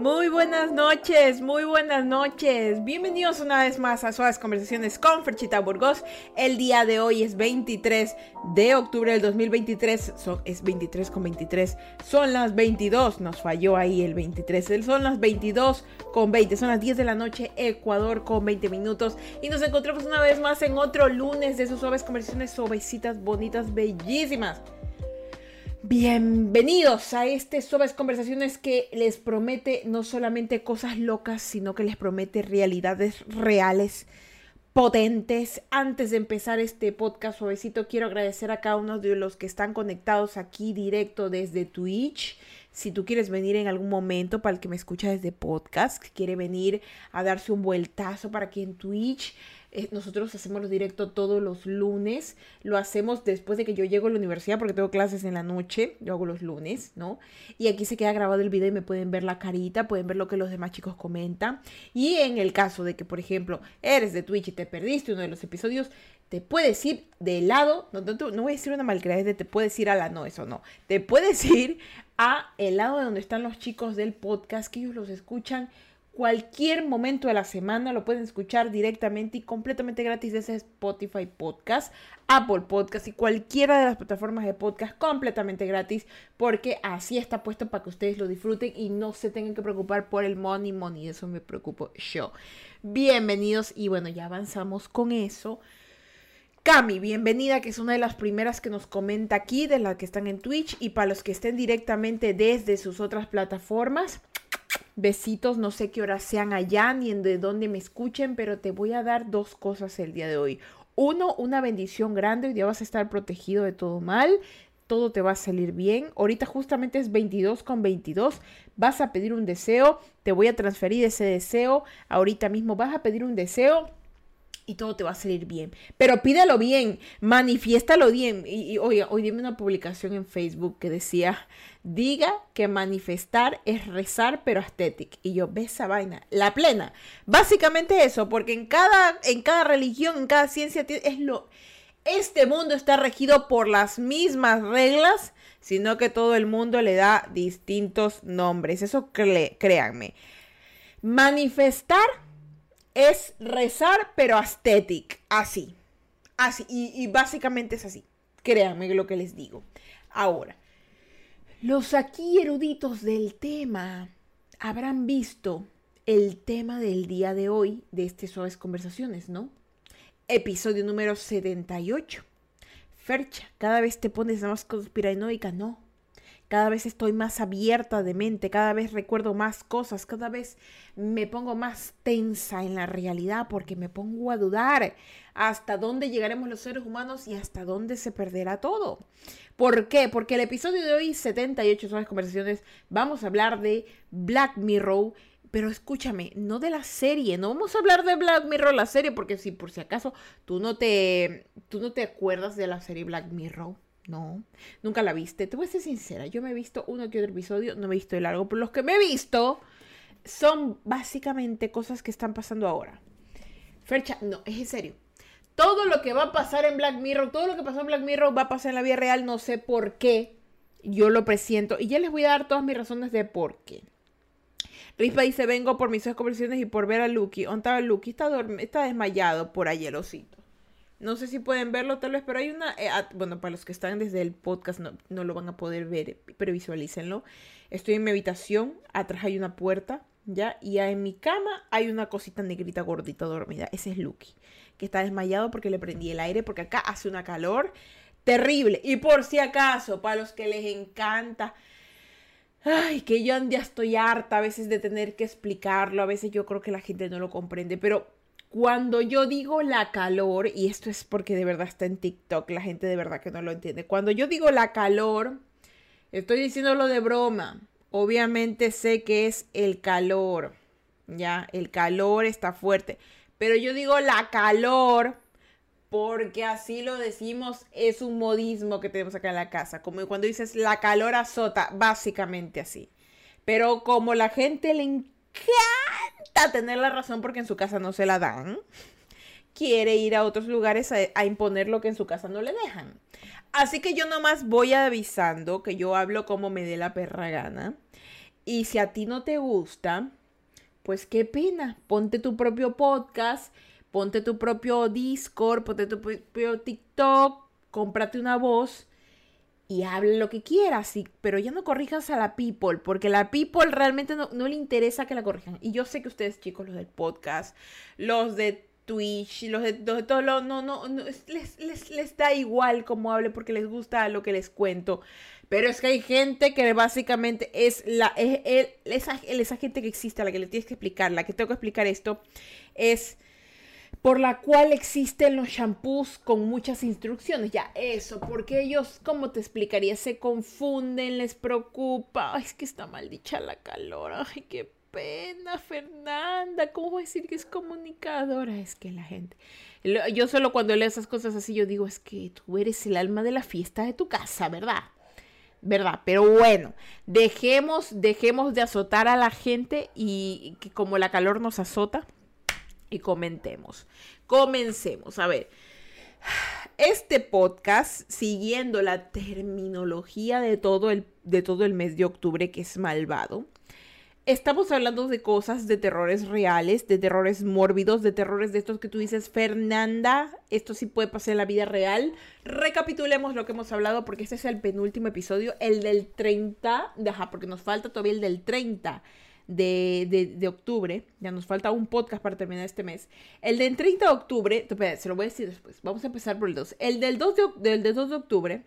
Muy buenas noches, muy buenas noches. Bienvenidos una vez más a Suaves Conversaciones con Ferchita Burgos. El día de hoy es 23 de octubre del 2023. Son, es 23 con 23. Son las 22. Nos falló ahí el 23. Son las 22 con 20. Son las 10 de la noche, Ecuador con 20 minutos. Y nos encontramos una vez más en otro lunes de sus Suaves Conversaciones suavecitas, bonitas, bellísimas. Bienvenidos a este Suaves Conversaciones que les promete no solamente cosas locas, sino que les promete realidades reales, potentes. Antes de empezar este podcast suavecito, quiero agradecer a cada uno de los que están conectados aquí directo desde Twitch. Si tú quieres venir en algún momento, para el que me escucha desde podcast, quiere venir a darse un vueltazo para que en Twitch eh, nosotros hacemos los directos todos los lunes. Lo hacemos después de que yo llego a la universidad porque tengo clases en la noche. Yo hago los lunes, ¿no? Y aquí se queda grabado el video y me pueden ver la carita, pueden ver lo que los demás chicos comentan. Y en el caso de que, por ejemplo, eres de Twitch y te perdiste uno de los episodios, te puedes ir de lado, no, no, voy a decir una malcriada de te puedes ir a la no, eso no. Te puedes ir a el lado de donde están los chicos del podcast, que ellos los escuchan cualquier momento de la semana, lo pueden escuchar directamente y completamente gratis desde Spotify Podcast, Apple Podcast y cualquiera de las plataformas de podcast completamente gratis, porque así está puesto para que ustedes lo disfruten y no se tengan que preocupar por el money money, eso me preocupo yo. Bienvenidos y bueno, ya avanzamos con eso. Cami, bienvenida, que es una de las primeras que nos comenta aquí, de las que están en Twitch y para los que estén directamente desde sus otras plataformas. Besitos, no sé qué horas sean allá ni en de dónde me escuchen, pero te voy a dar dos cosas el día de hoy. Uno, una bendición grande, hoy día vas a estar protegido de todo mal, todo te va a salir bien. Ahorita justamente es 22 con 22, vas a pedir un deseo, te voy a transferir ese deseo, ahorita mismo vas a pedir un deseo y todo te va a salir bien. Pero pídelo bien, manifiéstalo bien. Y, oiga, hoy dime una publicación en Facebook que decía, diga que manifestar es rezar pero estético. Y yo, ve esa vaina, la plena. Básicamente eso, porque en cada, en cada religión, en cada ciencia, es lo... Este mundo está regido por las mismas reglas, sino que todo el mundo le da distintos nombres. Eso créanme. Manifestar es rezar, pero aesthetic, así. Así, y, básicamente es así. Créanme lo que les digo. Ahora, los aquí eruditos del tema habrán visto el tema del día de hoy de este Suaves Conversaciones, ¿no? Episodio número 78. Fercha, cada vez te pones más conspiranoica, ¿no? Cada vez estoy más abierta de mente, cada vez recuerdo más cosas, cada vez me pongo más tensa en la realidad porque me pongo a dudar hasta dónde llegaremos los seres humanos y hasta dónde se perderá todo. ¿Por qué? Porque el episodio de hoy, 78 son las conversaciones, vamos a hablar de Black Mirror. Pero escúchame, no de la serie, no vamos a hablar de Black Mirror, la serie, porque si por si acaso tú no te, tú no te acuerdas de la serie Black Mirror, no, nunca la viste. Te voy a ser sincera, yo me he visto uno que otro episodio, no me he visto el largo, pero los que me he visto son básicamente cosas que están pasando ahora. Fercha, no, es en serio. Todo lo que va a pasar en Black Mirror, todo lo que pasó en Black Mirror va a pasar en la vida real, no sé por qué. Yo lo presiento y ya les voy a dar todas mis razones de por qué. Rispa dice, vengo por mis conversaciones y por ver a Lucky. ¿Dónde estaba Lucky? Está, desmayado por ahí el osito. No sé si pueden verlo tal vez, pero hay una, eh, bueno, para los que están desde el podcast no, no, lo van a poder ver, pero visualícenlo. Estoy en mi habitación, atrás hay una puerta, ¿ya? Y en mi cama hay una cosita negrita gordita dormida. Ese es Lucky, que está desmayado porque le prendí el aire, porque acá hace una calor terrible. Y por si acaso, para los que les encanta... Ay, que yo ya estoy harta a veces de tener que explicarlo, a veces yo creo que la gente no lo comprende, pero cuando yo digo la calor, y esto es porque de verdad está en TikTok, la gente de verdad que no lo entiende. Cuando yo digo la calor, estoy diciéndolo de broma. Obviamente sé que es el calor, ¿ya? El calor está fuerte. Pero yo digo la calor porque así lo decimos, es un modismo que tenemos acá en la casa. Como cuando dices la calor azota, básicamente así. Pero como la gente le encanta tener la razón porque en su casa no se la dan, quiere ir a otros lugares a, imponer lo que en su casa no le dejan. Así que yo nomás voy avisando que yo hablo como me dé la perra gana. Y si a ti no te gusta, pues qué pena, ponte tu propio podcast, ponte tu propio Discord, ponte tu propio TikTok, cómprate una voz y hable lo que quieras, pero ya no corrijas a la people, porque la people realmente no, le interesa que la corrijan. Y yo sé que ustedes, chicos, los del podcast, los de Twitch, los de, los todo lo, no, no, les, les, les, da igual cómo hable porque les gusta lo que les cuento. Pero es que hay gente que básicamente es la, es, esa, esa gente que existe, a la que le tienes que explicar, la que tengo que explicar esto, es por la cual existen los shampoos con muchas instrucciones. Ya, eso, porque ellos, ¿cómo te explicaría? Se confunden, les preocupa. Ay, es que está maldicha la calor. Ay, qué pena, Fernanda. ¿Cómo decir que es comunicadora? Es que la gente. Yo solo cuando leo esas cosas así, yo digo, es que tú eres el alma de la fiesta de tu casa, ¿verdad? ¿verdad? Pero bueno, dejemos, dejemos de azotar a la gente y que como la calor nos azota, y comentemos. Comencemos. A ver, este podcast, siguiendo la terminología de todo el, de todo el mes de octubre, que es malvado, estamos hablando de cosas, de terrores reales, de terrores mórbidos, de terrores de estos que tú dices, Fernanda, esto sí puede pasar en la vida real. Recapitulemos lo que hemos hablado porque este es el penúltimo episodio, el del 30, ajá, porque nos falta todavía el del 30 de, octubre, ya nos falta un podcast para terminar este mes. El del 30 de octubre, se lo voy a decir después, vamos a empezar por el 2. El del 2 de, del 2 de octubre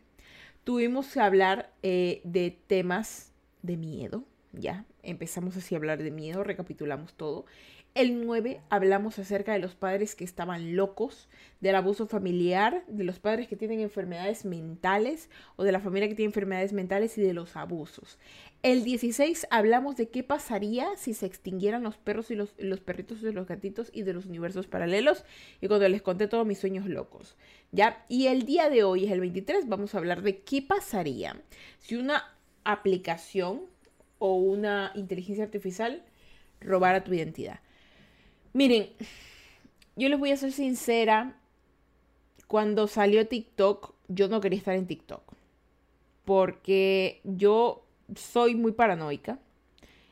tuvimos que hablar eh, de temas de miedo, ya, empezamos así a hablar de miedo, recapitulamos todo. El 9 hablamos acerca de los padres que estaban locos, del abuso familiar, de los padres que tienen enfermedades mentales o de la familia que tiene enfermedades mentales y de los abusos. El 16 hablamos de qué pasaría si se extinguieran los perros y los, los perritos y los gatitos y de los universos paralelos y cuando les conté todos mis sueños locos. ¿Ya? Y el día de hoy es el 23, vamos a hablar de qué pasaría si una aplicación o una inteligencia artificial robara tu identidad. Miren, yo les voy a ser sincera. Cuando salió TikTok, yo no quería estar en TikTok. Porque yo soy muy paranoica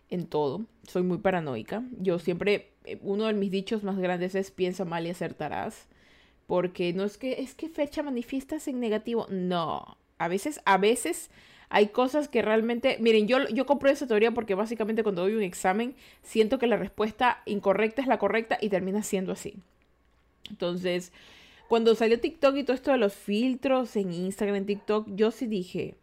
en todo. Soy muy paranoica. Yo siempre, eh, uno de mis dichos más grandes es piensa mal y acertarás. Porque no es que, es que fecha manifiestas en negativo. No. A veces, a veces hay cosas que realmente, miren, yo, yo compro esa teoría porque básicamente cuando doy un examen siento que la respuesta incorrecta es la correcta y termina siendo así. Entonces, cuando salió TikTok y todo esto de los filtros en Instagram, en TikTok, yo sí dije,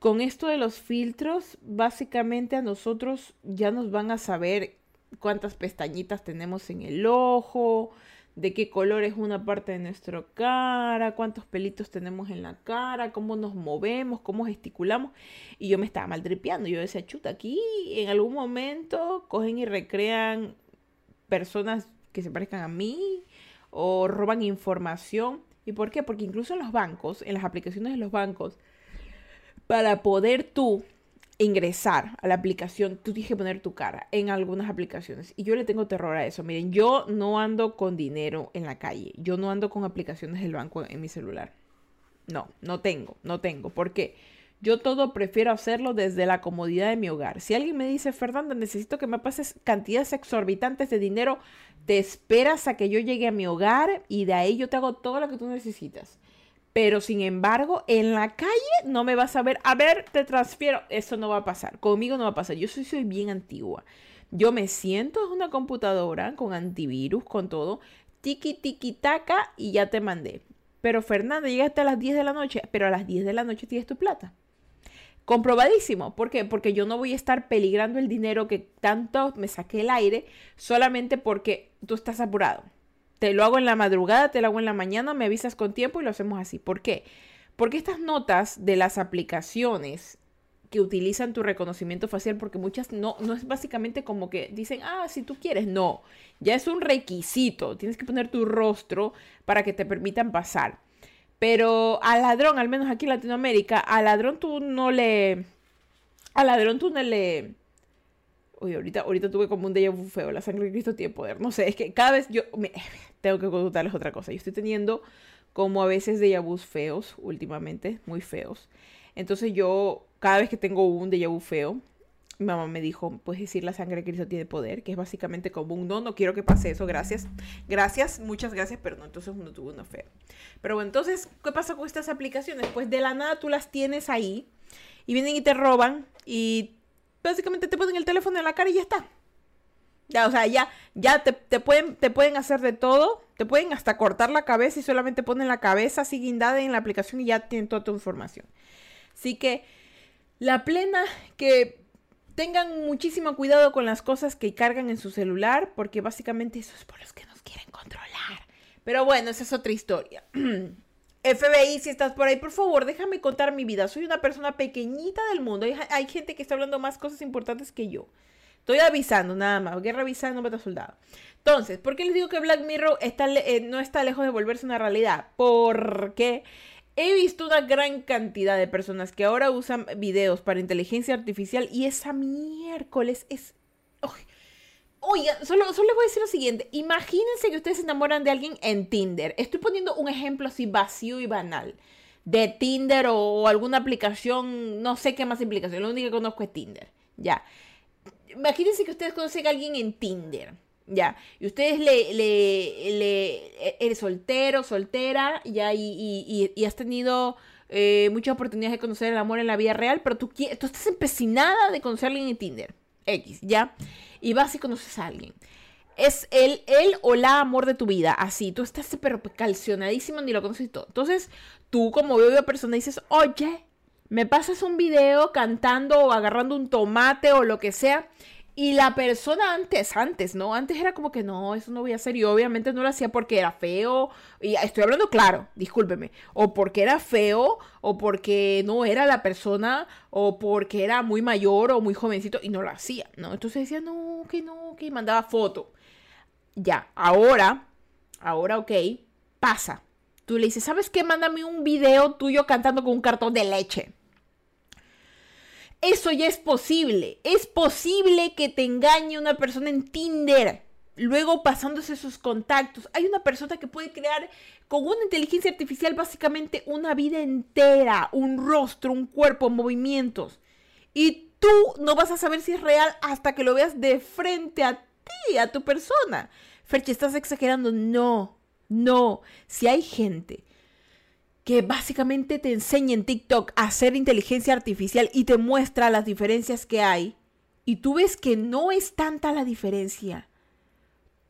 con esto de los filtros, básicamente a nosotros ya nos van a saber cuántas pestañitas tenemos en el ojo, de qué color es una parte de nuestra cara, cuántos pelitos tenemos en la cara, cómo nos movemos, cómo gesticulamos. Y yo me estaba maltripeando. Yo decía, chuta, aquí en algún momento cogen y recrean personas que se parezcan a mí o roban información. ¿Y por qué? Porque incluso en los bancos, en las aplicaciones de los bancos, para poder tú ingresar a la aplicación, tú tienes que poner tu cara en algunas aplicaciones. Y yo le tengo terror a eso. Miren, yo no ando con dinero en la calle. Yo no ando con aplicaciones del banco en mi celular. No, no tengo, no tengo. Porque yo todo prefiero hacerlo desde la comodidad de mi hogar. Si alguien me dice, Fernanda, necesito que me pases cantidades exorbitantes de dinero, te esperas a que yo llegue a mi hogar y de ahí yo te hago todo lo que tú necesitas. Pero sin embargo, en la calle no me vas a ver, a ver, te transfiero. Eso no va a pasar. Conmigo no va a pasar. Yo soy, soy bien antigua. Yo me siento en una computadora con antivirus, con todo. Tiki, tiki, taca y ya te mandé. Pero Fernanda, llegaste a las 10 de la noche, pero a las 10 de la noche tienes tu plata. Comprobadísimo. ¿Por qué? Porque yo no voy a estar peligrando el dinero que tanto me saqué el aire solamente porque tú estás apurado. Te lo hago en la madrugada, te lo hago en la mañana, me avisas con tiempo y lo hacemos así. ¿Por qué? Porque estas notas de las aplicaciones que utilizan tu reconocimiento facial, porque muchas no, no es básicamente como que dicen, ah, si tú quieres, no, ya es un requisito, tienes que poner tu rostro para que te permitan pasar. Pero al ladrón, al menos aquí en Latinoamérica, al ladrón tú no le... Al ladrón tú no le Uy, ahorita, ahorita tuve como un déjà vu feo. La sangre de Cristo tiene poder. No sé, es que cada vez yo me, tengo que contarles otra cosa. Yo estoy teniendo como a veces déjà feos últimamente, muy feos. Entonces yo, cada vez que tengo un déjà vu feo, Mi mamá me dijo, puedes decir la sangre de Cristo tiene poder, que es básicamente como un no, no quiero que pase eso, gracias. Gracias, muchas gracias, pero no, entonces uno tuvo una fe. Pero bueno, entonces, ¿qué pasa con estas aplicaciones? Pues de la nada tú las tienes ahí y vienen y te roban y básicamente te ponen el teléfono en la cara y ya está. Ya, o sea, ya, ya te, pueden, te pueden hacer de todo, te pueden hasta cortar la cabeza y solamente ponen la cabeza así guindada en la aplicación y ya tienen toda tu información. Así que la plena que tengan muchísimo cuidado con las cosas que cargan en su celular, porque básicamente eso es por los que nos quieren controlar. Pero bueno, esa es otra historia. FBI, si estás por ahí, por favor, déjame contar mi vida. Soy una persona pequeñita del mundo. Hay, gente que está hablando más cosas importantes que yo. Estoy avisando, nada más. Guerra avisada, no mata soldado. Entonces, ¿por qué les digo que Black Mirror está, eh, no está lejos de volverse una realidad? Porque He visto una gran cantidad de personas que ahora usan videos para inteligencia artificial y esa miércoles es... Oiga, solo, solo les voy a decir lo siguiente. Imagínense que ustedes se enamoran de alguien en Tinder. Estoy poniendo un ejemplo así vacío y banal. De Tinder o, alguna aplicación, no sé qué más aplicación. Lo único que conozco es Tinder. Ya. Imagínense que ustedes conocen a alguien en Tinder. Ya, y ustedes le, le, le eres soltero, soltera, ya, y, y, y has tenido eh, muchas oportunidades de conocer el amor en la vida real, pero tú, tú estás empecinada de conocer a alguien en Tinder, X, ya, y vas y conoces a alguien. Es él, él o la amor de tu vida, así, tú estás pero calcionadísimo, ni lo conoces y todo. Entonces, tú como veo persona dices, oye, me pasas un video cantando o agarrando un tomate o lo que sea, y la persona antes, antes, ¿no? Antes era como que no, eso no voy a hacer. Y obviamente no lo hacía porque era feo. Y estoy hablando claro, discúlpeme. O porque era feo, o porque no era la persona, o porque era muy mayor o muy jovencito y no lo hacía, ¿no? Entonces decía, no, que no, que mandaba foto. Ya, ahora, ahora, ok, pasa. Tú le dices, ¿sabes qué? Mándame un video tuyo cantando con un cartón de leche. Eso ya es posible. Es posible que te engañe una persona en Tinder. Luego pasándose sus contactos. Hay una persona que puede crear con una inteligencia artificial básicamente una vida entera, un rostro, un cuerpo, movimientos. Y tú no vas a saber si es real hasta que lo veas de frente a ti, a tu persona. Ferchi, ¿estás exagerando? No, no. Si hay gente que básicamente te enseña en TikTok a hacer inteligencia artificial y te muestra las diferencias que hay, y tú ves que no es tanta la diferencia,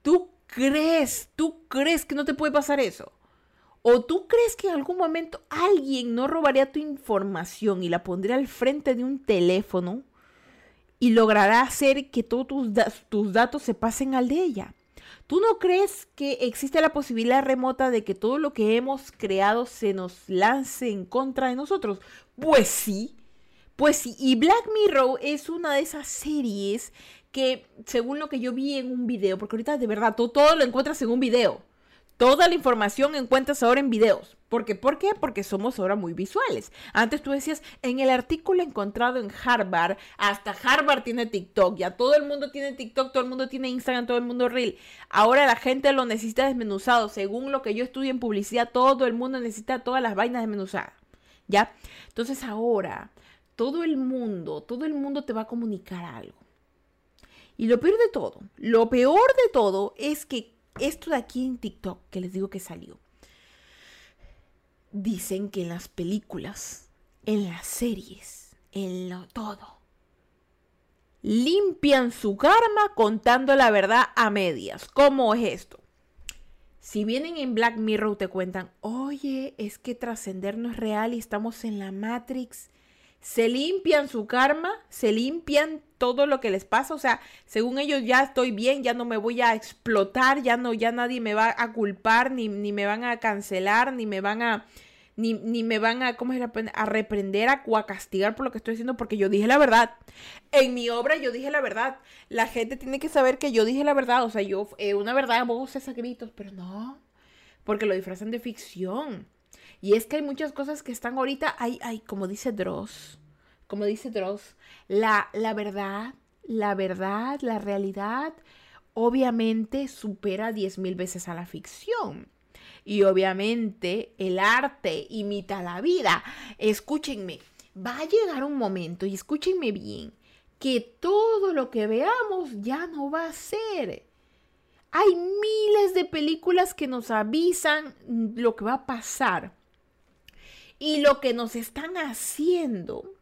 tú crees, tú crees que no te puede pasar eso. ¿O tú crees que en algún momento alguien no robaría tu información y la pondría al frente de un teléfono y logrará hacer que todos tus, tus datos se pasen al de ella? ¿Tú no crees que existe la posibilidad remota de que todo lo que hemos creado se nos lance en contra de nosotros? Pues sí, pues sí. Y Black Mirror es una de esas series que, según lo que yo vi en un video, porque ahorita de verdad todo, todo lo encuentras en un video. Toda la información encuentras ahora en videos. ¿Por qué? ¿Por qué? Porque somos ahora muy visuales. Antes tú decías, en el artículo encontrado en Harvard, hasta Harvard tiene TikTok, ya todo el mundo tiene TikTok, todo el mundo tiene Instagram, todo el mundo Reel. Ahora la gente lo necesita desmenuzado. Según lo que yo estudio en publicidad, todo el mundo necesita todas las vainas desmenuzadas. ¿Ya? Entonces ahora, todo el mundo, todo el mundo te va a comunicar algo. Y lo peor de todo, lo peor de todo es que esto de aquí en TikTok, que les digo que salió, dicen que en las películas, en las series, en lo todo, limpian su karma contando la verdad a medias. ¿Cómo es esto? Si vienen en Black Mirror te cuentan, oye, es que trascender no es real y estamos en la Matrix se limpian su karma, se limpian todo lo que les pasa, o sea, según ellos ya estoy bien, ya no me voy a explotar, ya no, ya nadie me va a culpar, ni, ni me van a cancelar, ni me van a, ni, ni me van a, ¿cómo a reprender a, o a castigar por lo que estoy haciendo, porque yo dije la verdad. En mi obra yo dije la verdad. La gente tiene que saber que yo dije la verdad, o sea, yo, eh, una verdad, voces a gritos, pero no, porque lo disfrazan de ficción. Y es que hay muchas cosas que están ahorita, hay, hay como dice Dross, como dice Dross, la, la verdad, la verdad, la realidad, obviamente supera diez mil veces a la ficción. Y obviamente el arte imita la vida. Escúchenme, va a llegar un momento, y escúchenme bien, que todo lo que veamos ya no va a ser. Hay miles de películas que nos avisan lo que va a pasar y lo que nos están haciendo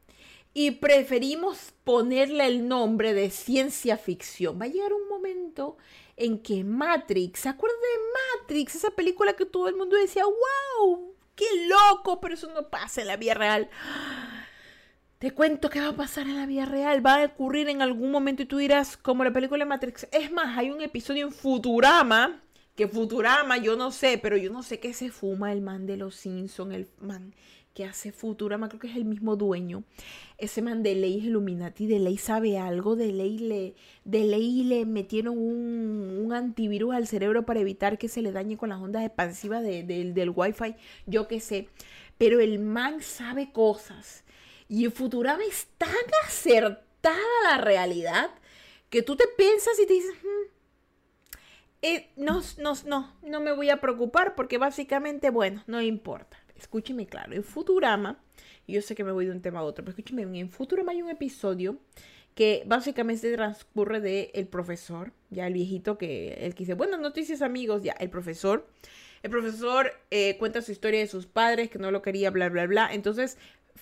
y preferimos ponerle el nombre de ciencia ficción. Va a llegar un momento en que Matrix, ¿se acuerdan de Matrix? Esa película que todo el mundo decía, wow, qué loco, pero eso no pasa en la vida real. Te cuento qué va a pasar en la vida real, va a ocurrir en algún momento y tú dirás, como la película de Matrix. Es más, hay un episodio en Futurama, que Futurama, yo no sé, pero yo no sé qué se fuma el man de los Simpsons, el man que hace Futurama, creo que es el mismo dueño. Ese man de ley Illuminati, de ley sabe algo, de ley le, de ley le metieron un, un antivirus al cerebro para evitar que se le dañe con las ondas expansivas del wifi, yo qué sé. Pero el man sabe cosas. Y Futurama es tan acertada la realidad que tú te piensas y te dices, hmm, eh, no, no, no, no me voy a preocupar porque básicamente, bueno, no importa escúcheme claro, en Futurama, yo sé que me voy de un tema a otro, pero escúcheme, en Futurama hay un episodio que básicamente transcurre de el profesor, ya el viejito que, el que dice, buenas noticias amigos, ya el profesor. El profesor eh, cuenta su historia de sus padres, que no lo quería, bla, bla, bla. Entonces,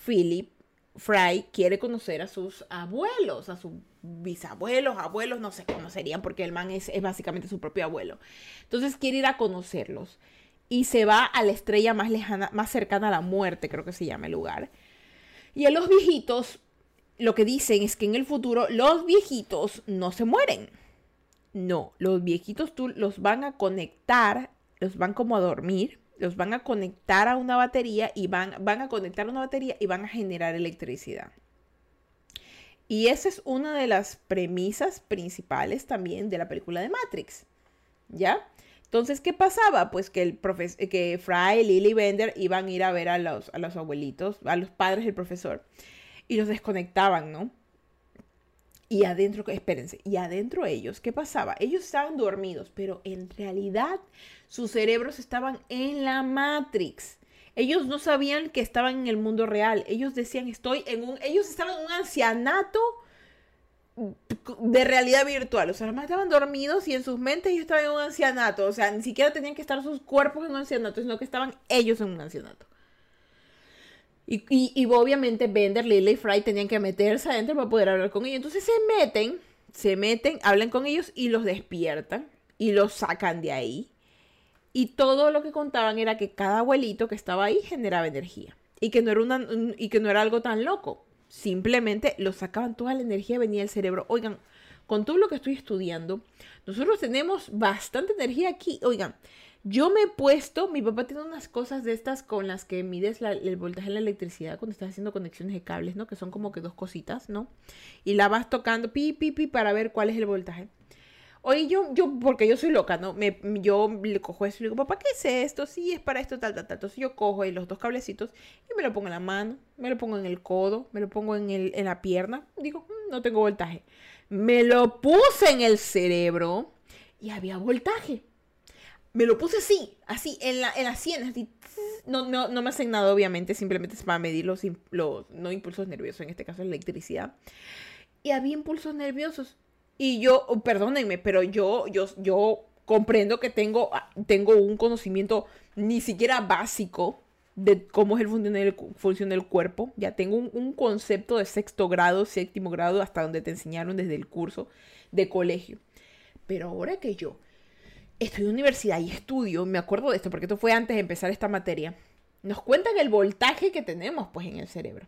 Philip Fry quiere conocer a sus abuelos, a sus bisabuelos, abuelos, no sé cómo serían, porque el man es, es básicamente su propio abuelo. Entonces quiere ir a conocerlos y se va a la estrella más lejana, más cercana a la muerte, creo que se llama el lugar. Y a los viejitos, lo que dicen es que en el futuro los viejitos no se mueren. No, los viejitos tú los van a conectar, los van como a dormir, los van a conectar a una batería y van, van a conectar a una batería y van a generar electricidad. Y esa es una de las premisas principales también de la película de Matrix. ¿Ya? Entonces, ¿qué pasaba? Pues que, el que Fry, Lily Bender iban a ir a ver a los, a los abuelitos, a los padres del profesor, y los desconectaban, ¿no? Y adentro, espérense, y adentro ellos, ¿qué pasaba? Ellos estaban dormidos, pero en realidad sus cerebros estaban en la Matrix. Ellos no sabían que estaban en el mundo real. Ellos decían, estoy en un... Ellos estaban en un ancianato de realidad virtual. O sea, los estaban dormidos y en sus mentes ellos estaban en un ancianato. O sea, ni siquiera tenían que estar sus cuerpos en un ancianato, sino que estaban ellos en un ancianato. Y, y, obviamente Bender, Lily y Fry tenían que meterse adentro para poder hablar con ellos. Entonces se meten, se meten, hablan con ellos y los despiertan y los sacan de ahí. Y todo lo que contaban era que cada abuelito que estaba ahí generaba energía. Y que no era, una, y que no era algo tan loco simplemente lo sacaban toda la energía, venía del cerebro. Oigan, con todo lo que estoy estudiando, nosotros tenemos bastante energía aquí. Oigan, yo me he puesto, mi papá tiene unas cosas de estas con las que mides el voltaje de la electricidad cuando estás haciendo conexiones de cables, ¿no? Que son como que dos cositas, ¿no? Y la vas tocando, pi, pi, pi, para ver cuál es el voltaje. Oye, yo, yo, porque yo soy loca, ¿no? Me, yo le cojo eso y le digo, papá, ¿qué es esto? Sí, es para esto, tal, tal, tal. Entonces yo cojo ahí los dos cablecitos y me lo pongo en la mano, me lo pongo en el codo, me lo pongo en, el, en la pierna. Digo, mm, no tengo voltaje. Me lo puse en el cerebro y había voltaje. Me lo puse así, así, en la, en la sien, así. No, no, no me hacen nada, obviamente, simplemente es para medir los, los no impulsos nerviosos, en este caso electricidad. Y había impulsos nerviosos y yo, perdónenme, pero yo, yo, yo comprendo que tengo, ah, tengo un conocimiento ni siquiera básico de cómo es el función del, cuerpo. Ya tengo un, concepto de sexto grado, séptimo grado, hasta donde te enseñaron desde el curso de colegio. Pero ahora que yo estoy en universidad y estudio, me acuerdo de esto porque esto fue antes de empezar esta materia, nos cuentan el voltaje que tenemos pues en el cerebro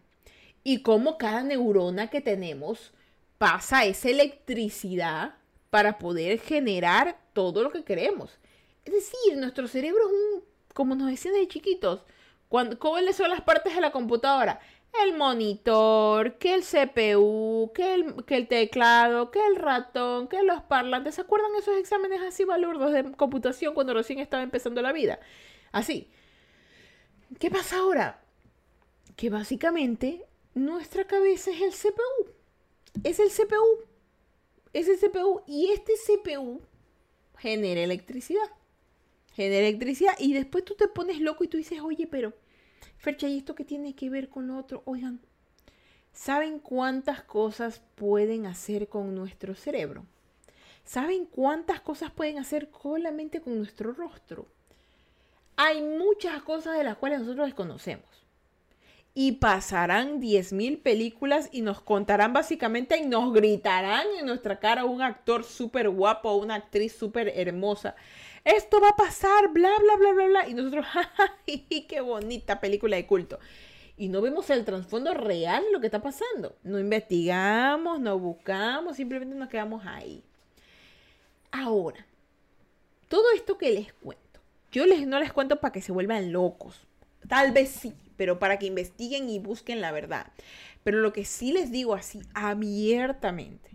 y cómo cada neurona que tenemos pasa esa electricidad para poder generar todo lo que queremos. Es decir, nuestro cerebro es un, como nos decían de chiquitos, cuando, ¿cuáles son las partes de la computadora? El monitor, que el CPU, que el, el teclado, que el ratón, que los parlantes. ¿Se acuerdan esos exámenes así balurdos de computación cuando recién estaba empezando la vida? Así. ¿Qué pasa ahora? Que básicamente nuestra cabeza es el CPU es el CPU. Es el CPU. Y este CPU genera electricidad. Genera electricidad. Y después tú te pones loco y tú dices, oye, pero, Fercha, ¿y esto qué tiene que ver con lo otro? Oigan, ¿Saben cuántas cosas pueden hacer con nuestro cerebro? ¿Saben cuántas cosas pueden hacer solamente con nuestro rostro? Hay muchas cosas de las cuales nosotros desconocemos. Y pasarán 10.000 películas y nos contarán básicamente y nos gritarán en nuestra cara un actor súper guapo una actriz súper hermosa. Esto va a pasar, bla, bla, bla, bla, bla. Y nosotros, qué bonita película de culto y no vemos el trasfondo real de lo que está pasando. No investigamos, no buscamos, simplemente nos quedamos ahí. Ahora, todo esto que les cuento, yo les, no les cuento para que se vuelvan locos. Tal vez sí, pero para que investiguen y busquen la verdad. Pero lo que sí les digo así abiertamente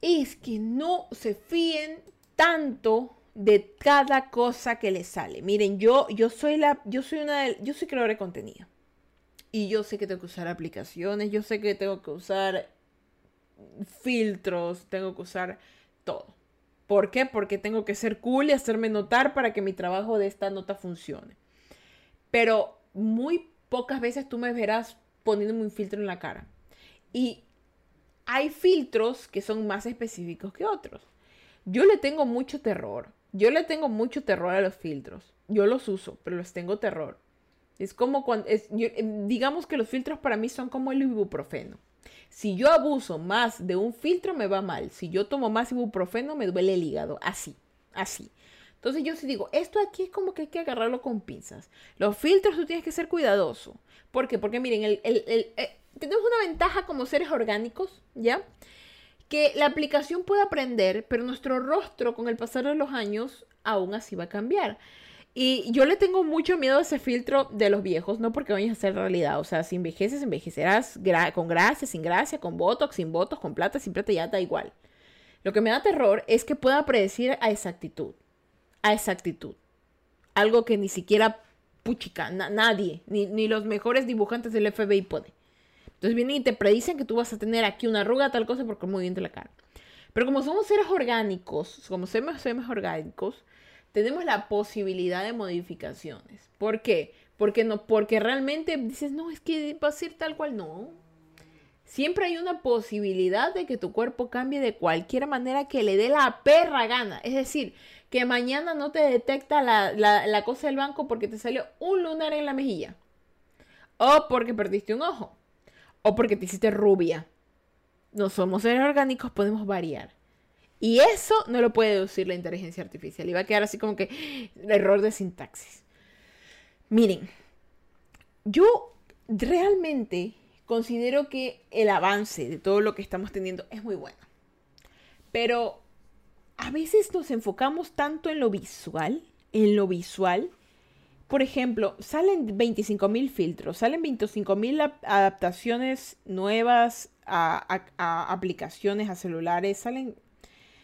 es que no se fíen tanto de cada cosa que les sale. Miren, yo, yo soy la, yo soy una, yo soy de contenido. Y yo sé que tengo que usar aplicaciones, yo sé que tengo que usar filtros, tengo que usar todo. ¿Por qué? Porque tengo que ser cool y hacerme notar para que mi trabajo de esta nota funcione. Pero muy pocas veces tú me verás poniéndome un filtro en la cara. Y hay filtros que son más específicos que otros. Yo le tengo mucho terror yo le tengo mucho terror a los filtros. Yo los uso, pero les tengo terror. Es como cuando, em, digamos que los filtros para mí son como el ibuprofeno. Si yo abuso más de un filtro me va mal. Si yo tomo más ibuprofeno me duele el hígado. Así, así. Entonces yo sí digo, esto aquí es como que hay que agarrarlo con pinzas. Los filtros tú tienes que ser cuidadoso. ¿Por qué? Porque miren, el, eh, tenemos una ventaja como seres orgánicos, ¿ya? que la aplicación puede aprender, pero nuestro rostro con el pasar de los años aún así va a cambiar. Y yo le tengo mucho miedo a ese filtro de los viejos, no porque vayas a ser realidad. O sea, si envejeces, envejecerás con gracia, sin gracia, con botox, sin botox, con plata, sin plata, ya da igual. Lo que me da terror es que pueda predecir a exactitud. A exactitud. Algo que ni siquiera puchica, nadie, ni, ni los mejores dibujantes del FBI puede. Entonces vienen y te predicen que tú vas a tener aquí una arruga, tal cosa, porque es muy bien de la cara. Pero como somos seres orgánicos, como somos seres orgánicos, tenemos la posibilidad de modificaciones. ¿Por qué? Porque, no, porque realmente dices, no, es que va a ser tal cual. No. Siempre hay una posibilidad de que tu cuerpo cambie de cualquier manera que le dé la perra gana. Es decir, que mañana no te detecta la, la cosa del banco porque te salió un lunar en la mejilla. O porque perdiste un ojo o porque te hiciste rubia. No somos seres orgánicos, podemos variar. Y eso no lo puede deducir la inteligencia artificial. Y va a quedar así como que error de sintaxis. Miren, yo realmente considero que el avance de todo lo que estamos teniendo es muy bueno. Pero a veces nos enfocamos tanto en lo visual, en lo visual, por ejemplo, salen 25.000 filtros, salen 25.000 adaptaciones nuevas a, aplicaciones, a celulares, salen...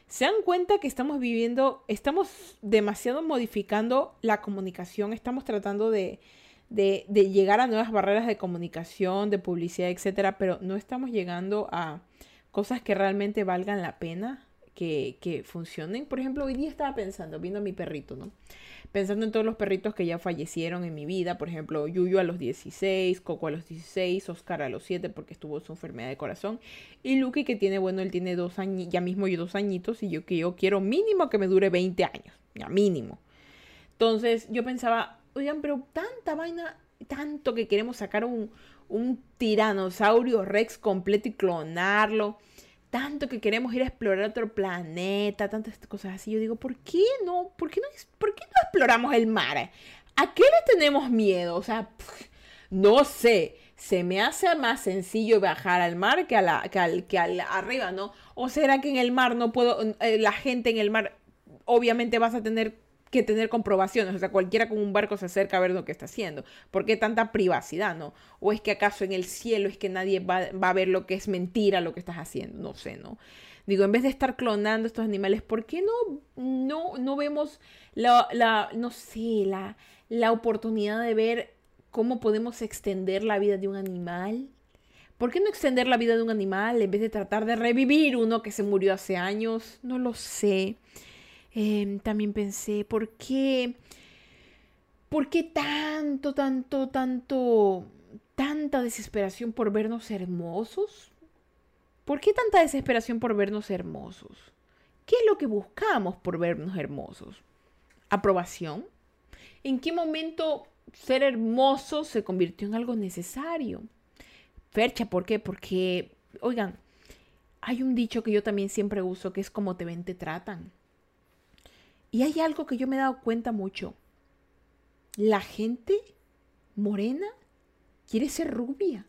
Se dan cuenta que estamos viviendo, estamos demasiado modificando la comunicación, estamos tratando de, de, de llegar a nuevas barreras de comunicación, de publicidad, etcétera, pero no estamos llegando a cosas que realmente valgan la pena que, que, funcionen. Por ejemplo, hoy día estaba pensando, viendo a mi perrito, ¿no? Pensando en todos los perritos que ya fallecieron en mi vida. Por ejemplo, Yuyu a los 16, Coco a los 16, Oscar a los 7 porque estuvo su enfermedad de corazón. Y Lucky que tiene, bueno, él tiene dos años, ya mismo yo dos añitos y yo que yo quiero mínimo que me dure 20 años. Ya mínimo. Entonces yo pensaba, oigan, pero tanta vaina, tanto que queremos sacar un, un tiranosaurio rex completo y clonarlo tanto que queremos ir a explorar otro planeta, tantas cosas así. Yo digo, ¿por qué no? ¿Por qué no, por qué no exploramos el mar? ¿A qué le tenemos miedo? O sea, no sé. Se me hace más sencillo bajar al mar que, a la, que, al, que al arriba, ¿no? ¿O será que en el mar no puedo, eh, la gente en el mar, obviamente vas a tener que tener comprobaciones. O sea, cualquiera con un barco se acerca a ver lo que está haciendo. ¿Por qué tanta privacidad, no? ¿O es que acaso en el cielo es que nadie va, a ver lo que es mentira lo que estás haciendo? No sé, ¿no? Digo, en vez de estar clonando estos animales, ¿por qué no, no, no vemos la, la, no sé, la, la oportunidad de ver cómo podemos extender la vida de un animal? ¿Por qué no extender la vida de un animal en vez de tratar de revivir uno que se murió hace años? No lo sé. Em, también pensé, ¿por qué? ¿Por qué tanto, tanto, tanto, tanta desesperación por vernos hermosos? ¿Por qué tanta desesperación por vernos hermosos? ¿Qué es lo que buscamos por vernos hermosos? ¿Aprobación? ¿En qué momento ser hermoso se convirtió en algo necesario? Fercha, ¿por qué? Porque, oigan, hay un dicho que yo también siempre uso que es como te ven, te tratan. Y hay algo que yo me he dado cuenta mucho. La gente morena quiere ser rubia.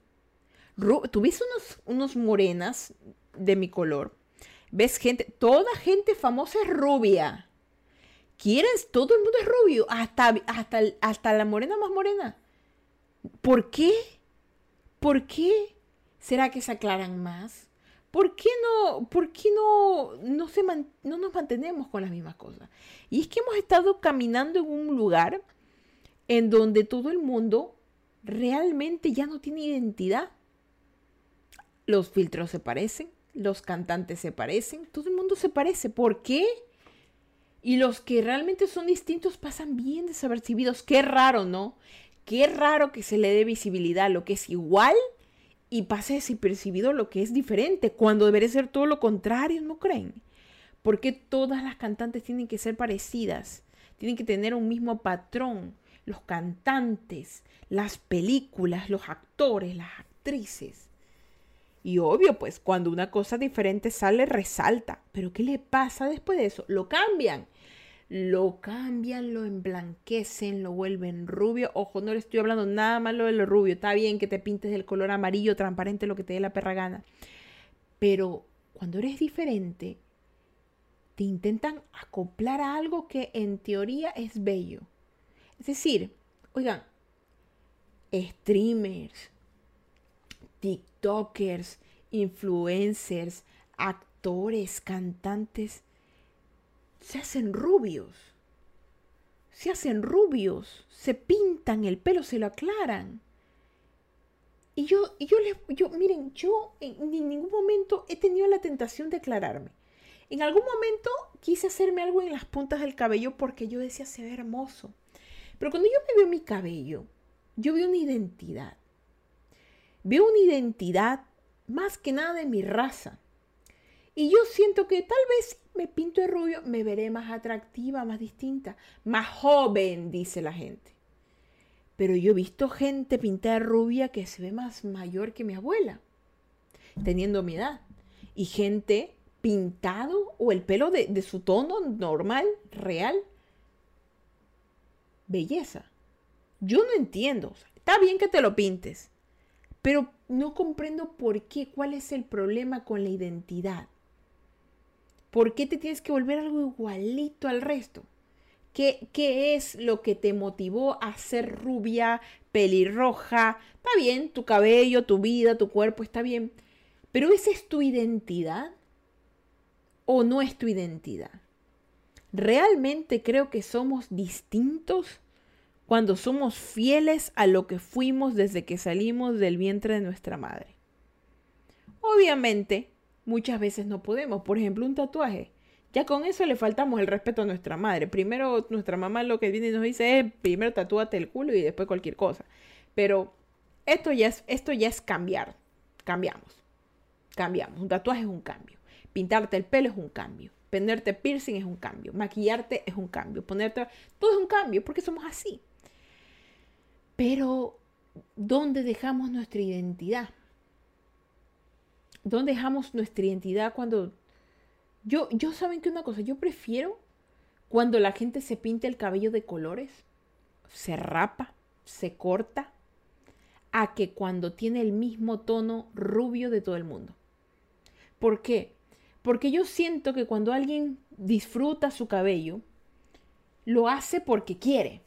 ¿Tú ves unos, unos morenas de mi color? ¿Ves gente? Toda gente famosa es rubia. ¿Quieres? Todo el mundo es rubio. Hasta, hasta, hasta la morena más morena. ¿Por qué? ¿Por qué? ¿Será que se aclaran más? ¿Por qué no, por qué no, no, se no nos mantenemos con las mismas cosas? Y es que hemos estado caminando en un lugar en donde todo el mundo realmente ya no tiene identidad. Los filtros se parecen, los cantantes se parecen, todo el mundo se parece. ¿Por qué? Y los que realmente son distintos pasan bien desapercibidos. Qué raro, ¿no? Qué raro que se le dé visibilidad a lo que es igual y pase desapercibido lo que es diferente, cuando debería ser todo lo contrario, ¿no creen? Porque todas las cantantes tienen que ser parecidas, tienen que tener un mismo patrón. Los cantantes, las películas, los actores, las actrices. Y obvio, pues cuando una cosa diferente sale, resalta. Pero ¿qué le pasa después de eso? Lo cambian. Lo cambian, lo emblanquecen, lo vuelven rubio. Ojo, no le estoy hablando nada malo de lo rubio. Está bien que te pintes del color amarillo, transparente, lo que te dé la perra gana. Pero cuando eres diferente, te intentan acoplar a algo que en teoría es bello. Es decir, oigan, streamers, TikTokers, influencers, actores, cantantes, se hacen rubios. Se hacen rubios, se pintan el pelo, se lo aclaran. Y yo, yo les, yo, miren, yo en, ningún momento he tenido la tentación de aclararme. En algún momento quise hacerme algo en las puntas del cabello porque yo decía se ve hermoso. Pero cuando yo me veo mi cabello, yo veo una identidad. Veo una identidad más que nada de mi raza. Y yo siento que tal vez me pinto de rubio, me veré más atractiva, más distinta, más joven, dice la gente. Pero yo he visto gente pintada de rubia que se ve más mayor que mi abuela, teniendo mi edad. Y gente pintado o el pelo de, su tono normal, real. Belleza. Yo no entiendo. está bien que te lo pintes, pero no comprendo por qué, cuál es el problema con la identidad. ¿Por qué te tienes que volver algo igualito al resto? ¿Qué, ¿Qué, es lo que te motivó a ser rubia, pelirroja? Está bien, tu cabello, tu vida, tu cuerpo, está bien. Pero ¿esa es tu identidad? ¿O no es tu identidad? ¿Realmente creo que somos distintos cuando somos fieles a lo que fuimos desde que salimos del vientre de nuestra madre. Obviamente, muchas veces no podemos. Por ejemplo, un tatuaje. Ya con eso le faltamos el respeto a nuestra madre. Primero, nuestra mamá lo que viene y nos dice es, primero tatúate el culo y después cualquier cosa. Pero esto ya es, esto ya es cambiar. Cambiamos. Cambiamos. Un tatuaje es un cambio. Pintarte el pelo es un cambio. Ponerte piercing es un cambio. Maquillarte es un cambio. Ponerte... Todo es un cambio porque somos así. Pero, ¿dónde dejamos nuestra identidad? ¿Dónde dejamos nuestra identidad cuando... Yo, yo saben que una cosa, yo prefiero cuando la gente se pinta el cabello de colores, se rapa, se corta, a que cuando tiene el mismo tono rubio de todo el mundo. ¿Por qué? Porque yo siento que cuando alguien disfruta su cabello, lo hace porque quiere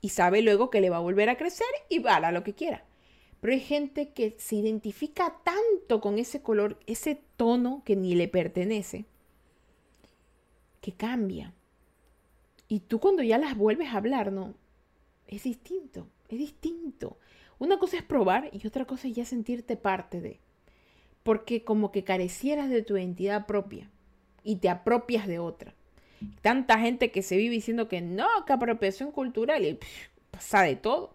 y sabe luego que le va a volver a crecer y va a lo que quiera. Pero hay gente que se identifica tanto con ese color, ese tono que ni le pertenece, que cambia. Y tú cuando ya las vuelves a hablar, no, es distinto, es distinto. Una cosa es probar y otra cosa es ya sentirte parte de. Porque como que carecieras de tu identidad propia y te apropias de otra. Tanta gente que se vive diciendo que no, que apropiación cultural y pasa de todo.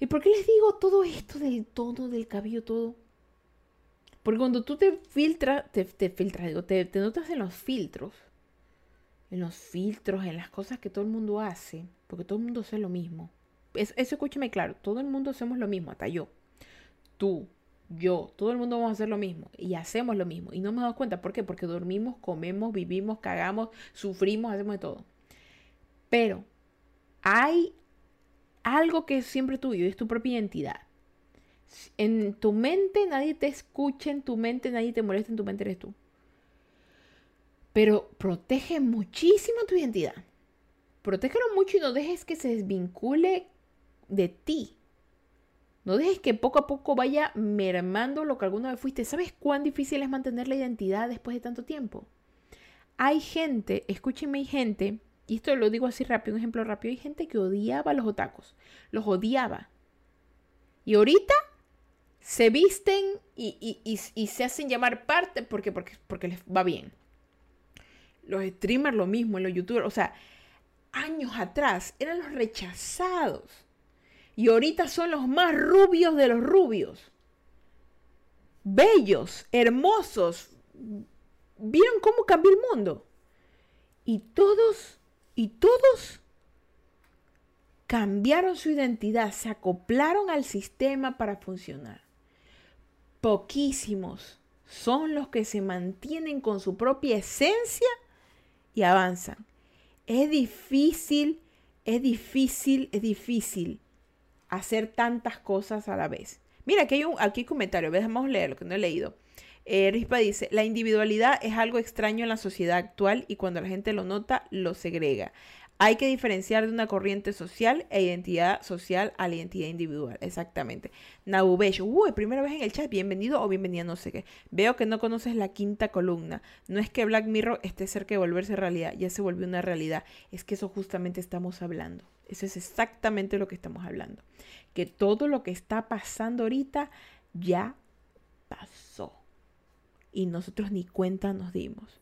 ¿Y por qué les digo todo esto del tono del cabello, todo? Porque cuando tú te filtras, te, filtras, digo, te, te notas en los filtros, en los filtros, en las cosas que todo el mundo hace, porque todo el mundo hace lo mismo. eso escúchame claro, todo el mundo hacemos lo mismo, hasta yo. Tú, yo, todo el mundo vamos a hacer lo mismo y hacemos lo mismo. Y no me dado cuenta, ¿por qué? Porque dormimos, comemos, vivimos, cagamos, sufrimos, hacemos de todo. Pero hay algo que es siempre tuyo, es tu propia identidad. En tu mente nadie te escucha, en tu mente nadie te molesta, en tu mente eres tú. Pero protege muchísimo tu identidad. Protégelo mucho y no dejes que se desvincule de ti. No dejes que poco a poco vaya mermando lo que alguna vez fuiste. ¿Sabes cuán difícil es mantener la identidad después de tanto tiempo? Hay gente, escúchenme, hay gente y esto lo digo así rápido, un ejemplo rápido, hay gente que odiaba a los otacos, los odiaba. Y ahorita se visten y, se hacen llamar parte porque, porque, porque les va bien. Los streamers lo mismo, los youtubers, o sea, años atrás eran los rechazados. Y ahorita son los más rubios de los rubios. Bellos, hermosos. ¿Vieron cómo cambió el mundo? Y todos y todos cambiaron su identidad, se acoplaron al sistema para funcionar. Poquísimos son los que se mantienen con su propia esencia y avanzan. Es difícil, es difícil, es difícil hacer tantas cosas a la vez. Mira, aquí hay un aquí comentario, vamos a leer lo que no he leído. Eh, Rispa dice, la individualidad es algo extraño en la sociedad actual y cuando la gente lo nota, lo segrega. Hay que diferenciar de una corriente social e identidad social a la identidad individual. Exactamente. Nabubesh, uy, primera vez en el chat, bienvenido o bienvenida, no sé qué. Veo que no conoces la quinta columna. No es que Black Mirror esté cerca de volverse realidad, ya se volvió una realidad. Es que eso justamente estamos hablando. Eso es exactamente lo que estamos hablando. Que todo lo que está pasando ahorita ya pasó y nosotros ni cuenta nos dimos.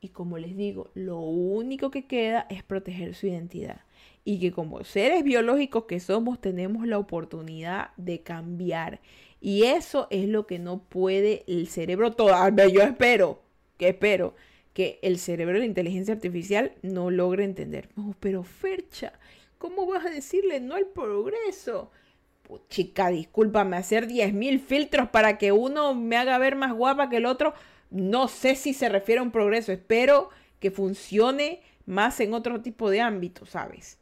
Y como les digo, lo único que queda es proteger su identidad. Y que como seres biológicos que somos, tenemos la oportunidad de cambiar. Y eso es lo que no puede el cerebro todavía. Yo espero, que espero, que el cerebro de la inteligencia artificial no logre entender. Pero Fercha, ¿cómo vas a decirle no al progreso? Chica, discúlpame, hacer 10.000 filtros para que uno me haga ver más guapa que el otro, no sé si se refiere a un progreso. Espero que funcione más en otro tipo de ámbitos, ¿sabes?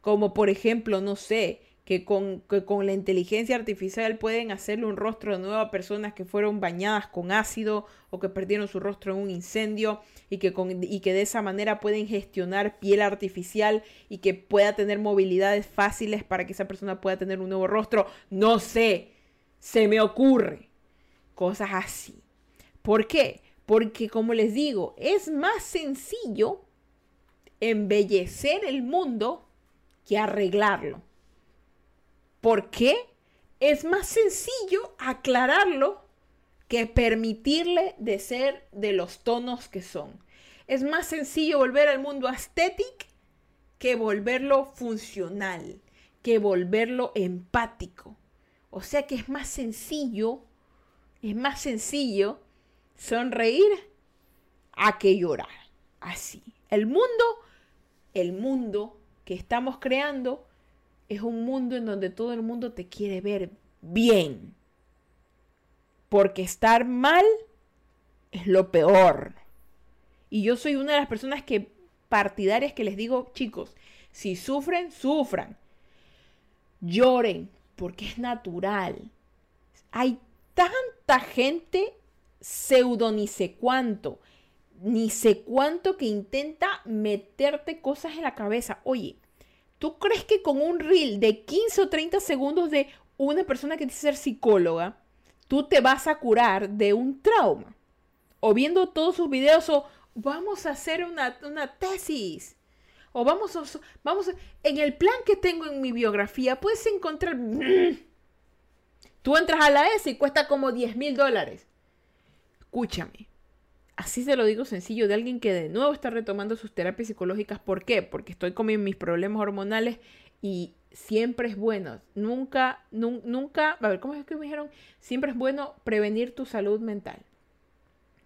Como por ejemplo, no sé, que con, con la inteligencia artificial pueden hacerle un rostro nuevo a personas que fueron bañadas con ácido o que perdieron su rostro en un incendio y que, con, y que de esa manera pueden gestionar piel artificial y que pueda tener movilidades fáciles para que esa persona pueda tener un nuevo rostro. No sé, se me ocurre. Cosas así. ¿Por qué? Porque como les digo, es más sencillo embellecer el mundo que arreglarlo. ¿Por qué? Es más sencillo aclararlo que permitirle de ser de los tonos que son. Es más sencillo volver al mundo estético que volverlo funcional, que volverlo empático. O sea que es más sencillo, es más sencillo sonreír a que llorar. Así. El mundo, el mundo que estamos creando es un mundo en donde todo el mundo te quiere ver bien. Porque estar mal es lo peor. Y yo soy una de las personas que partidarias que les digo, chicos, si sufren, sufran. Lloren, porque es natural. Hay tanta gente pseudo ni sé cuánto, ni sé cuánto que intenta meterte cosas en la cabeza. Oye, ¿Tú crees que con un reel de 15 o 30 segundos de una persona que dice ser psicóloga, tú te vas a curar de un trauma? O viendo todos sus videos o vamos a hacer una, tesis. O vamos a, vamos en el plan que tengo en mi biografía puedes encontrar... Tú entras a la S y cuesta como 10 mil dólares. Escúchame. Así se lo digo sencillo de alguien que de nuevo está retomando sus terapias psicológicas. ¿Por qué? Porque estoy con mis problemas hormonales y siempre es bueno. Nunca, nunca, a ver, ¿cómo es que me dijeron? Siempre es bueno prevenir tu salud mental.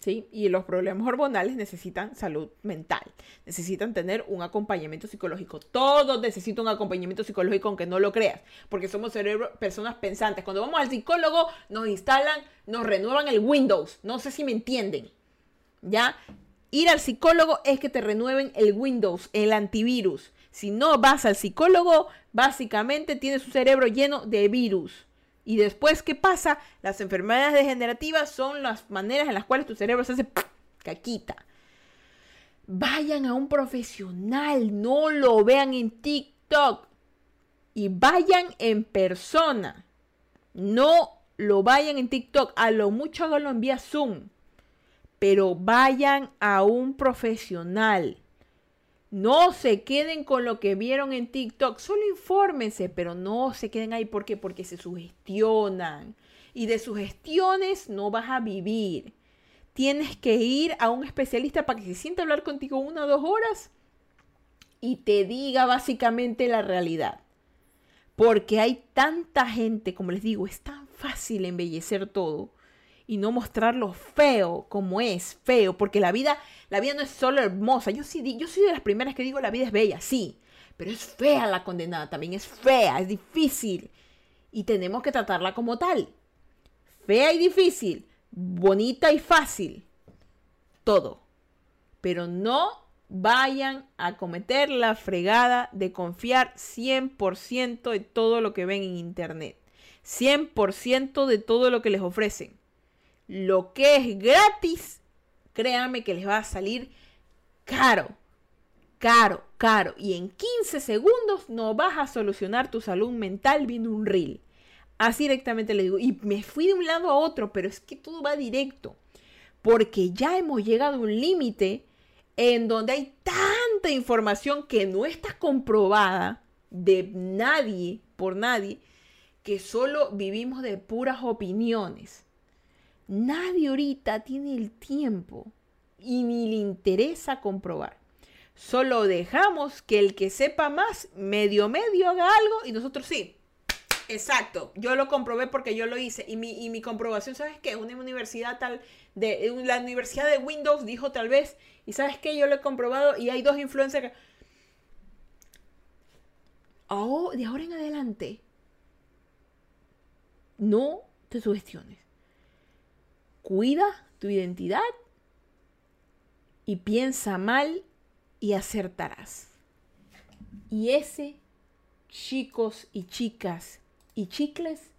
¿Sí? Y los problemas hormonales necesitan salud mental, necesitan tener un acompañamiento psicológico. Todos necesitan un acompañamiento psicológico, aunque no lo creas, porque somos cerebro, personas pensantes. Cuando vamos al psicólogo, nos instalan, nos renuevan el Windows. No sé si me entienden. ¿Ya? Ir al psicólogo es que te renueven el Windows, el antivirus. Si no vas al psicólogo, básicamente tienes un cerebro lleno de virus. Y después, ¿qué pasa? Las enfermedades degenerativas son las maneras en las cuales tu cerebro se hace caquita. Vayan a un profesional, no lo vean en TikTok. Y vayan en persona. No lo vayan en TikTok. A lo mucho háganlo en vía Zoom. Pero vayan a un profesional. No se queden con lo que vieron en TikTok, solo infórmense, pero no se queden ahí porque porque se sugestionan y de sugestiones no vas a vivir. Tienes que ir a un especialista para que se sienta a hablar contigo una o dos horas y te diga básicamente la realidad. Porque hay tanta gente, como les digo, es tan fácil embellecer todo y no mostrar lo feo como es feo, porque la vida, la vida no es solo hermosa. Yo sí, yo soy de las primeras que digo la vida es bella, sí, pero es fea la condenada, también es fea, es difícil y tenemos que tratarla como tal. Fea y difícil, bonita y fácil, todo. Pero no vayan a cometer la fregada de confiar 100% de todo lo que ven en internet. 100% de todo lo que les ofrecen lo que es gratis, créanme que les va a salir caro, caro, caro. Y en 15 segundos no vas a solucionar tu salud mental viendo un reel. Así directamente le digo. Y me fui de un lado a otro, pero es que todo va directo. Porque ya hemos llegado a un límite en donde hay tanta información que no está comprobada de nadie, por nadie, que solo vivimos de puras opiniones. Nadie ahorita tiene el tiempo y ni le interesa comprobar. Solo dejamos que el que sepa más, medio medio, haga algo y nosotros sí. Exacto, yo lo comprobé porque yo lo hice y mi, y mi comprobación, ¿sabes qué? Una universidad tal, de la Universidad de Windows dijo tal vez, y ¿sabes qué? Yo lo he comprobado y hay dos influencers Oh, de ahora en adelante, no te sugestiones. Cuida tu identidad y piensa mal y acertarás. Y ese, chicos y chicas y chicles,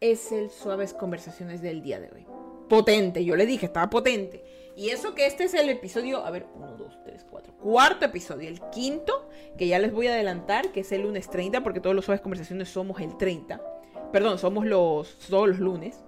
es el Suaves Conversaciones del día de hoy. Potente, yo le dije, estaba potente. Y eso que este es el episodio, a ver, 1, 2, 3, 4, cuarto episodio, el quinto, que ya les voy a adelantar, que es el lunes 30, porque todos los Suaves Conversaciones somos el 30. Perdón, somos los, todos los lunes.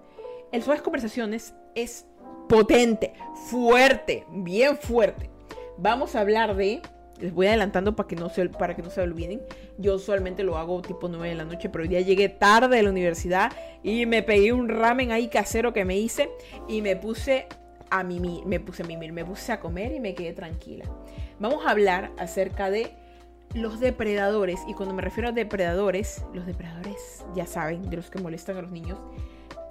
El Suaves Conversaciones es potente, fuerte, bien fuerte. Vamos a hablar de, les voy adelantando para que no se, para que no se olviden. Yo usualmente lo hago tipo 9 de la noche, pero hoy día llegué tarde de la universidad y me pegué un ramen ahí casero que me hice y me puse a mimir, me puse a mimir, me puse a comer y me quedé tranquila. Vamos a hablar acerca de los depredadores y cuando me refiero a depredadores, los depredadores ya saben, de los que molestan a los niños,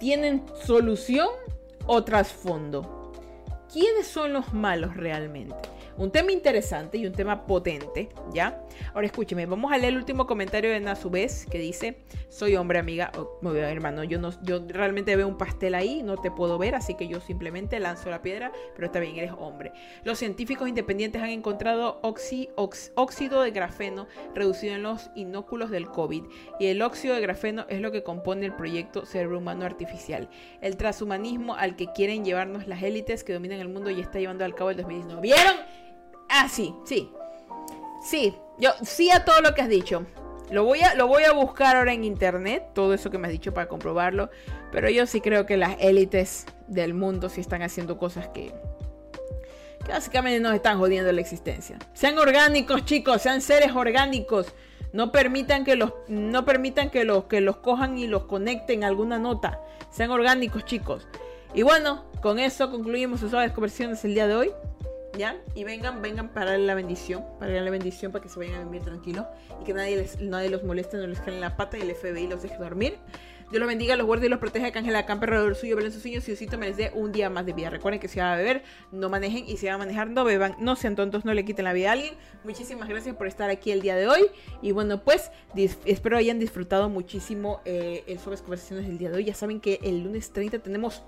tienen solución o trasfondo. ¿Quiénes son los malos realmente? Un tema interesante y un tema potente, ¿ya? Ahora escúcheme, vamos a leer el último comentario de Nazubes que dice, soy hombre amiga, oh, hermano, yo, no, yo realmente veo un pastel ahí, no te puedo ver, así que yo simplemente lanzo la piedra, pero está bien, eres hombre. Los científicos independientes han encontrado óxido de grafeno reducido en los inóculos del COVID y el óxido de grafeno es lo que compone el proyecto Cerebro Humano Artificial, el transhumanismo al que quieren llevarnos las élites que dominan el mundo y está llevando al cabo el 2019. ¿Vieron? Ah, sí, sí. Sí, yo sí a todo lo que has dicho. Lo voy, a, lo voy a buscar ahora en internet, todo eso que me has dicho para comprobarlo. Pero yo sí creo que las élites del mundo sí están haciendo cosas que, que básicamente nos están jodiendo la existencia. Sean orgánicos, chicos, sean seres orgánicos. No permitan que los, no permitan que los, que los cojan y los conecten a alguna nota. Sean orgánicos, chicos. Y bueno, con eso concluimos sus suaves conversiones el día de hoy. ¿Ya? Y vengan, vengan para la bendición, para la bendición, para que se vayan a vivir tranquilos y que nadie, les, nadie los moleste, no les en la pata y el FBI los deje dormir. Dios los bendiga, los guarde y los proteja. Que Ángela campe alrededor suyo, velen sus sueños. Y Diosito me les dé un día más de vida. Recuerden que si van a beber, no manejen. Y si van a manejar, no beban. No sean tontos, no le quiten la vida a alguien. Muchísimas gracias por estar aquí el día de hoy. Y bueno, pues espero hayan disfrutado muchísimo eh, el Conversaciones del día de hoy. Ya saben que el lunes 30 tenemos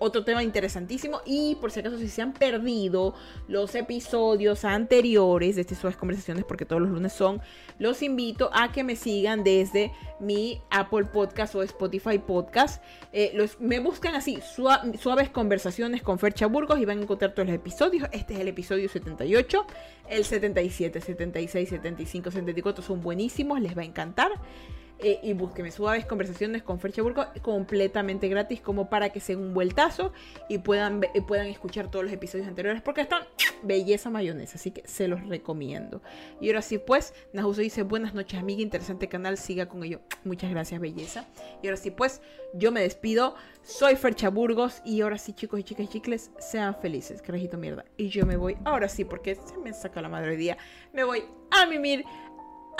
otro tema interesantísimo. Y por si acaso, si se han perdido los episodios anteriores de estas suaves conversaciones, porque todos los lunes son, los invito a que me sigan desde mi Apple Podcast o Spotify Podcast. Eh, me buscan así, suaves conversaciones con Fercha Burgos y van a encontrar todos los episodios. Este es el episodio 78, el 77, 76, 75, 74 son buenísimos, les va a encantar. Eh, y búsqueme suaves conversaciones con Fercha Burgo completamente gratis como para que se den un vueltazo y puedan, puedan escuchar todos los episodios anteriores porque están belleza mayonesa, así que se los recomiendo. Y ahora sí pues, Najuso dice buenas noches amiga, interesante canal, siga con ello. Muchas gracias belleza. Y ahora sí pues, yo me despido, soy Fercha Burgos y ahora sí chicos y chicas y chicles, sean felices, carajito mierda. Y yo me voy, ahora sí porque se me saca la madre día, me voy a mimir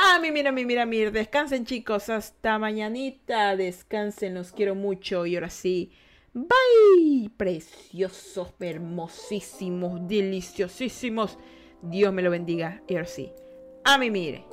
a mí, mira, mira, mira, mira. Descansen, chicos. Hasta mañanita. Descansen, los quiero mucho. Y ahora sí. Bye. Preciosos, hermosísimos, deliciosísimos. Dios me lo bendiga. Y ahora sí. A mí, mire.